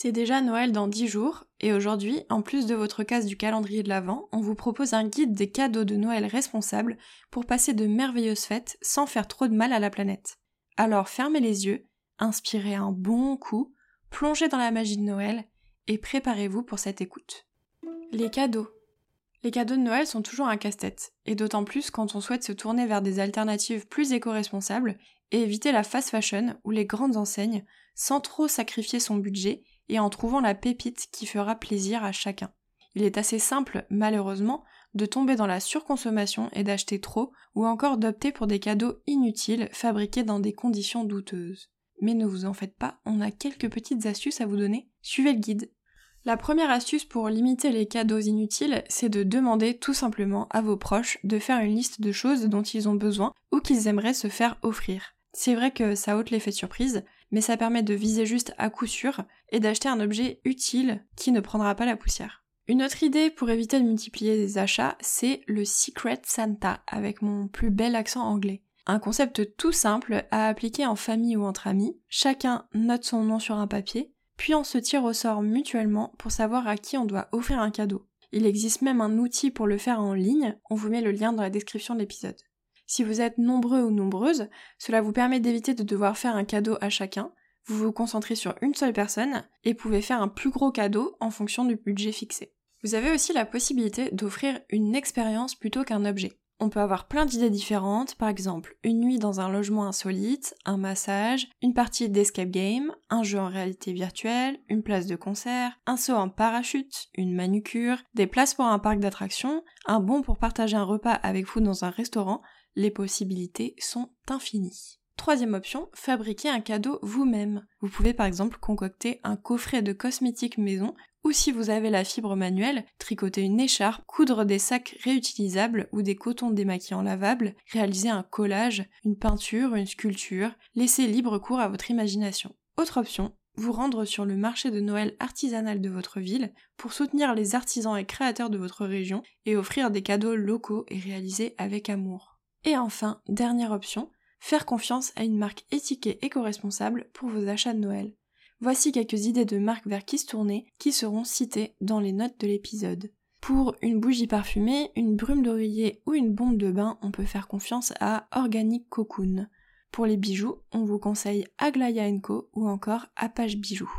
C'est déjà Noël dans 10 jours, et aujourd'hui, en plus de votre case du calendrier de l'Avent, on vous propose un guide des cadeaux de Noël responsables pour passer de merveilleuses fêtes sans faire trop de mal à la planète. Alors fermez les yeux, inspirez un bon coup, plongez dans la magie de Noël et préparez-vous pour cette écoute. Les cadeaux. Les cadeaux de Noël sont toujours un casse-tête, et d'autant plus quand on souhaite se tourner vers des alternatives plus éco-responsables et éviter la fast fashion ou les grandes enseignes sans trop sacrifier son budget et en trouvant la pépite qui fera plaisir à chacun. Il est assez simple, malheureusement, de tomber dans la surconsommation et d'acheter trop, ou encore d'opter pour des cadeaux inutiles fabriqués dans des conditions douteuses. Mais ne vous en faites pas, on a quelques petites astuces à vous donner. Suivez le guide. La première astuce pour limiter les cadeaux inutiles, c'est de demander tout simplement à vos proches de faire une liste de choses dont ils ont besoin ou qu'ils aimeraient se faire offrir. C'est vrai que ça ôte l'effet surprise, mais ça permet de viser juste à coup sûr et d'acheter un objet utile qui ne prendra pas la poussière. Une autre idée pour éviter de multiplier les achats, c'est le Secret Santa avec mon plus bel accent anglais. Un concept tout simple à appliquer en famille ou entre amis. Chacun note son nom sur un papier, puis on se tire au sort mutuellement pour savoir à qui on doit offrir un cadeau. Il existe même un outil pour le faire en ligne, on vous met le lien dans la description de l'épisode. Si vous êtes nombreux ou nombreuses, cela vous permet d'éviter de devoir faire un cadeau à chacun, vous vous concentrez sur une seule personne et pouvez faire un plus gros cadeau en fonction du budget fixé. Vous avez aussi la possibilité d'offrir une expérience plutôt qu'un objet. On peut avoir plein d'idées différentes, par exemple une nuit dans un logement insolite, un massage, une partie d'escape game, un jeu en réalité virtuelle, une place de concert, un saut en parachute, une manucure, des places pour un parc d'attractions, un bon pour partager un repas avec vous dans un restaurant, les possibilités sont infinies. Troisième option, fabriquer un cadeau vous-même. Vous pouvez par exemple concocter un coffret de cosmétiques maison ou si vous avez la fibre manuelle, tricoter une écharpe, coudre des sacs réutilisables ou des cotons démaquillants lavables, réaliser un collage, une peinture, une sculpture, laisser libre cours à votre imagination. Autre option, vous rendre sur le marché de Noël artisanal de votre ville pour soutenir les artisans et créateurs de votre région et offrir des cadeaux locaux et réalisés avec amour. Et enfin, dernière option, faire confiance à une marque étiquée éco-responsable pour vos achats de Noël. Voici quelques idées de marques vers qui se tourner qui seront citées dans les notes de l'épisode. Pour une bougie parfumée, une brume d'oreiller ou une bombe de bain, on peut faire confiance à Organic Cocoon. Pour les bijoux, on vous conseille Aglaya Co ou encore Apache Bijoux.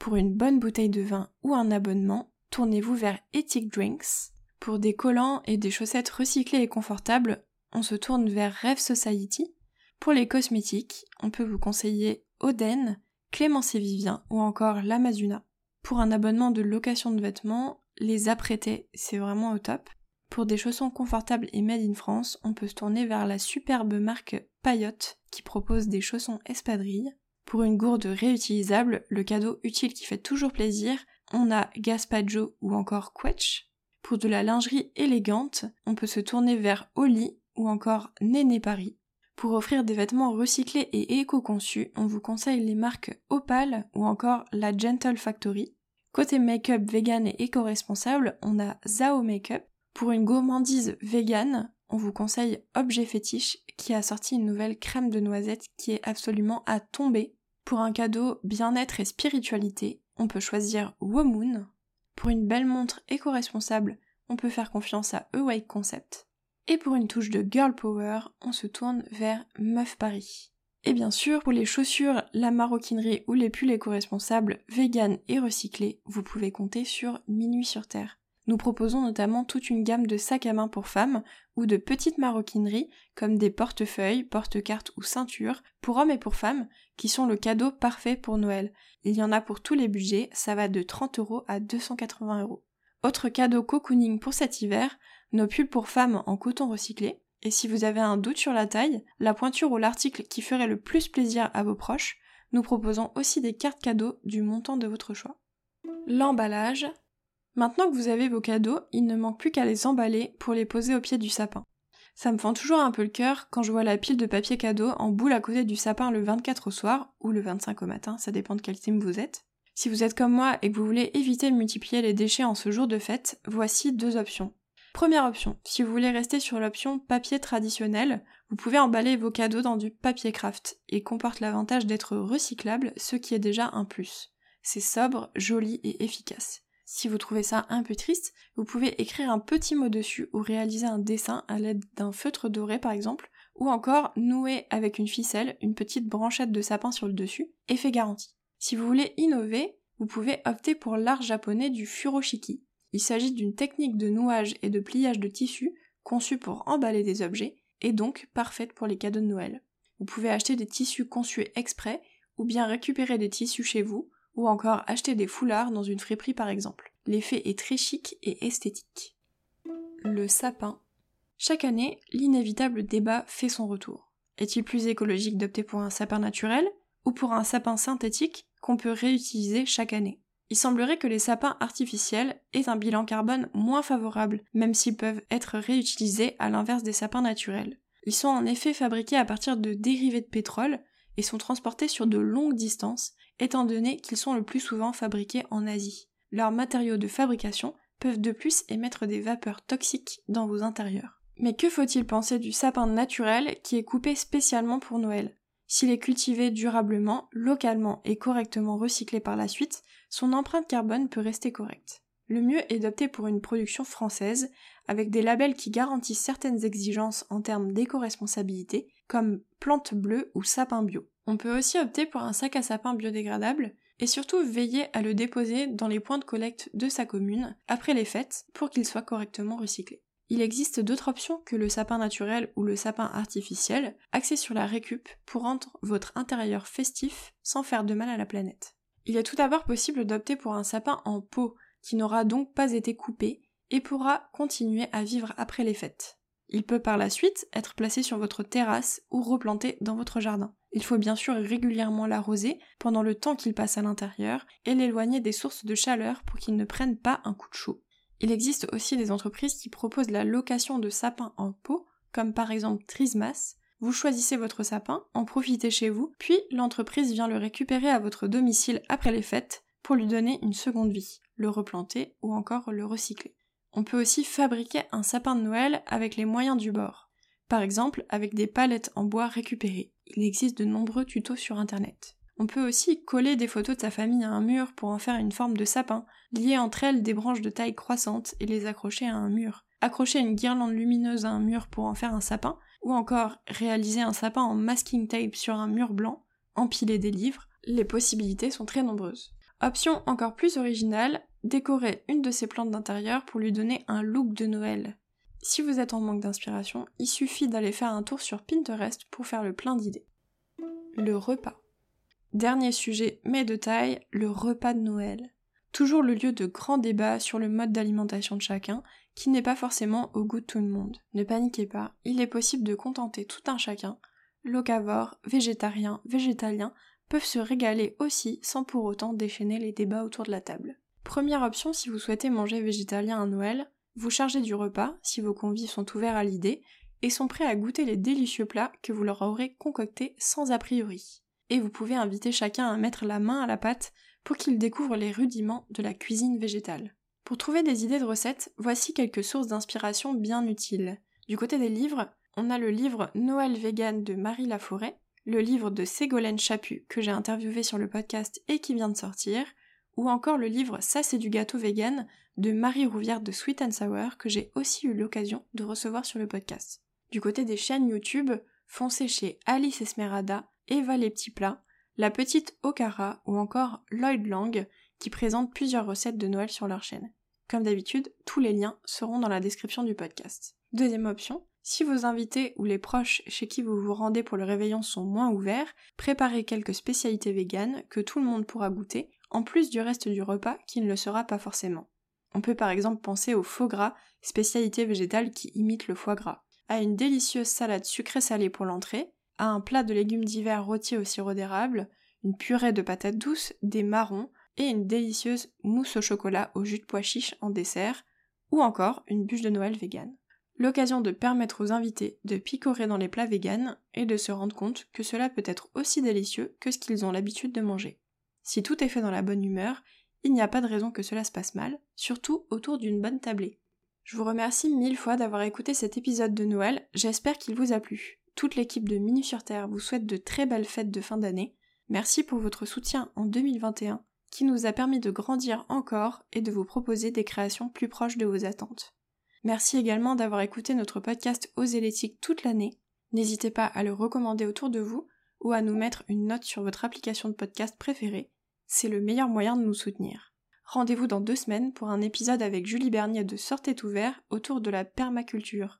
Pour une bonne bouteille de vin ou un abonnement, tournez-vous vers Ethic Drinks. Pour des collants et des chaussettes recyclées et confortables, on se tourne vers Rêve Society. Pour les cosmétiques, on peut vous conseiller Oden, Clémence et Vivien ou encore l'Amazuna. Pour un abonnement de location de vêtements, les apprêter, c'est vraiment au top. Pour des chaussons confortables et made in France, on peut se tourner vers la superbe marque Payotte qui propose des chaussons espadrilles. Pour une gourde réutilisable, le cadeau utile qui fait toujours plaisir, on a Gaspaggio ou encore Quetch. Pour de la lingerie élégante, on peut se tourner vers Oli ou encore Néné Paris. Pour offrir des vêtements recyclés et éco-conçus, on vous conseille les marques Opal ou encore la Gentle Factory. Côté make-up vegan et éco-responsable, on a Zao Makeup. Pour une gourmandise vegan, on vous conseille Objet Fétiche qui a sorti une nouvelle crème de noisette qui est absolument à tomber. Pour un cadeau bien-être et spiritualité, on peut choisir Womoon. Pour une belle montre éco-responsable, on peut faire confiance à Awake Concept. Et pour une touche de girl power, on se tourne vers Meuf Paris. Et bien sûr, pour les chaussures, la maroquinerie ou les pulls éco-responsables, vegan et recyclés, vous pouvez compter sur Minuit sur Terre. Nous proposons notamment toute une gamme de sacs à main pour femmes ou de petites maroquineries comme des portefeuilles, porte-cartes ou ceintures pour hommes et pour femmes qui sont le cadeau parfait pour Noël. Il y en a pour tous les budgets, ça va de 30 euros à 280 euros. Autre cadeau cocooning pour cet hiver, nos pulls pour femmes en coton recyclé. Et si vous avez un doute sur la taille, la pointure ou l'article qui ferait le plus plaisir à vos proches, nous proposons aussi des cartes cadeaux du montant de votre choix. L'emballage. Maintenant que vous avez vos cadeaux, il ne manque plus qu'à les emballer pour les poser au pied du sapin. Ça me fend toujours un peu le cœur quand je vois la pile de papier cadeau en boule à côté du sapin le 24 au soir, ou le 25 au matin, ça dépend de quel team vous êtes. Si vous êtes comme moi et que vous voulez éviter de multiplier les déchets en ce jour de fête, voici deux options. Première option, si vous voulez rester sur l'option papier traditionnel, vous pouvez emballer vos cadeaux dans du papier craft et comporte l'avantage d'être recyclable, ce qui est déjà un plus. C'est sobre, joli et efficace. Si vous trouvez ça un peu triste, vous pouvez écrire un petit mot dessus ou réaliser un dessin à l'aide d'un feutre doré par exemple, ou encore nouer avec une ficelle une petite branchette de sapin sur le dessus, effet garanti. Si vous voulez innover, vous pouvez opter pour l'art japonais du furoshiki. Il s'agit d'une technique de nouage et de pliage de tissu conçue pour emballer des objets et donc parfaite pour les cadeaux de Noël. Vous pouvez acheter des tissus conçus exprès ou bien récupérer des tissus chez vous ou encore acheter des foulards dans une friperie par exemple. L'effet est très chic et esthétique. Le sapin. Chaque année, l'inévitable débat fait son retour. Est-il plus écologique d'opter pour un sapin naturel ou pour un sapin synthétique qu'on peut réutiliser chaque année? Il semblerait que les sapins artificiels aient un bilan carbone moins favorable, même s'ils peuvent être réutilisés à l'inverse des sapins naturels. Ils sont en effet fabriqués à partir de dérivés de pétrole et sont transportés sur de longues distances, étant donné qu'ils sont le plus souvent fabriqués en Asie. Leurs matériaux de fabrication peuvent de plus émettre des vapeurs toxiques dans vos intérieurs. Mais que faut-il penser du sapin naturel qui est coupé spécialement pour Noël? S'il est cultivé durablement, localement et correctement recyclé par la suite, son empreinte carbone peut rester correcte. Le mieux est d'opter pour une production française, avec des labels qui garantissent certaines exigences en termes d'éco-responsabilité, comme plante bleue ou sapin bio. On peut aussi opter pour un sac à sapin biodégradable, et surtout veiller à le déposer dans les points de collecte de sa commune après les fêtes pour qu'il soit correctement recyclé. Il existe d'autres options que le sapin naturel ou le sapin artificiel, axés sur la récup pour rendre votre intérieur festif sans faire de mal à la planète. Il est tout d'abord possible d'opter pour un sapin en pot qui n'aura donc pas été coupé et pourra continuer à vivre après les fêtes. Il peut par la suite être placé sur votre terrasse ou replanté dans votre jardin. Il faut bien sûr régulièrement l'arroser pendant le temps qu'il passe à l'intérieur et l'éloigner des sources de chaleur pour qu'il ne prenne pas un coup de chaud. Il existe aussi des entreprises qui proposent la location de sapins en pot, comme par exemple Trismas. Vous choisissez votre sapin, en profitez chez vous, puis l'entreprise vient le récupérer à votre domicile après les fêtes pour lui donner une seconde vie, le replanter ou encore le recycler. On peut aussi fabriquer un sapin de Noël avec les moyens du bord. Par exemple, avec des palettes en bois récupérées. Il existe de nombreux tutos sur internet. On peut aussi coller des photos de sa famille à un mur pour en faire une forme de sapin, lier entre elles des branches de taille croissante et les accrocher à un mur. Accrocher une guirlande lumineuse à un mur pour en faire un sapin, ou encore réaliser un sapin en masking tape sur un mur blanc, empiler des livres, les possibilités sont très nombreuses. Option encore plus originale, décorer une de ces plantes d'intérieur pour lui donner un look de Noël. Si vous êtes en manque d'inspiration, il suffit d'aller faire un tour sur Pinterest pour faire le plein d'idées. Le repas. Dernier sujet, mais de taille, le repas de Noël. Toujours le lieu de grands débats sur le mode d'alimentation de chacun, qui n'est pas forcément au goût de tout le monde. Ne paniquez pas, il est possible de contenter tout un chacun. Locavores, végétariens, végétaliens peuvent se régaler aussi sans pour autant déchaîner les débats autour de la table. Première option si vous souhaitez manger végétalien à Noël, vous chargez du repas si vos convives sont ouverts à l'idée et sont prêts à goûter les délicieux plats que vous leur aurez concoctés sans a priori. Et vous pouvez inviter chacun à mettre la main à la pâte pour qu'il découvre les rudiments de la cuisine végétale. Pour trouver des idées de recettes, voici quelques sources d'inspiration bien utiles. Du côté des livres, on a le livre Noël vegan de Marie Laforêt, le livre de Ségolène Chaput que j'ai interviewé sur le podcast et qui vient de sortir, ou encore le livre Ça c'est du gâteau vegan de Marie Rouvière de Sweet and Sour que j'ai aussi eu l'occasion de recevoir sur le podcast. Du côté des chaînes YouTube, foncez chez Alice Esmerada, Eva les petits plats, La petite Okara ou encore Lloyd Lang qui présentent plusieurs recettes de Noël sur leur chaîne. Comme d'habitude, tous les liens seront dans la description du podcast. Deuxième option, si vos invités ou les proches chez qui vous vous rendez pour le réveillon sont moins ouverts, préparez quelques spécialités véganes que tout le monde pourra goûter, en plus du reste du repas qui ne le sera pas forcément. On peut par exemple penser au faux gras, spécialité végétale qui imite le foie gras, à une délicieuse salade sucrée-salée pour l'entrée, un plat de légumes d'hiver rôtis au sirop d'érable, une purée de patates douces, des marrons, et une délicieuse mousse au chocolat au jus de pois chiche en dessert, ou encore une bûche de Noël vegan. L'occasion de permettre aux invités de picorer dans les plats véganes et de se rendre compte que cela peut être aussi délicieux que ce qu'ils ont l'habitude de manger. Si tout est fait dans la bonne humeur, il n'y a pas de raison que cela se passe mal, surtout autour d'une bonne tablée. Je vous remercie mille fois d'avoir écouté cet épisode de Noël, j'espère qu'il vous a plu. Toute l'équipe de Minu sur Terre vous souhaite de très belles fêtes de fin d'année. Merci pour votre soutien en 2021 qui nous a permis de grandir encore et de vous proposer des créations plus proches de vos attentes. Merci également d'avoir écouté notre podcast Osez l'éthique toute l'année. N'hésitez pas à le recommander autour de vous ou à nous mettre une note sur votre application de podcast préférée. C'est le meilleur moyen de nous soutenir. Rendez-vous dans deux semaines pour un épisode avec Julie Bernier de Sortez ouvert autour de la permaculture.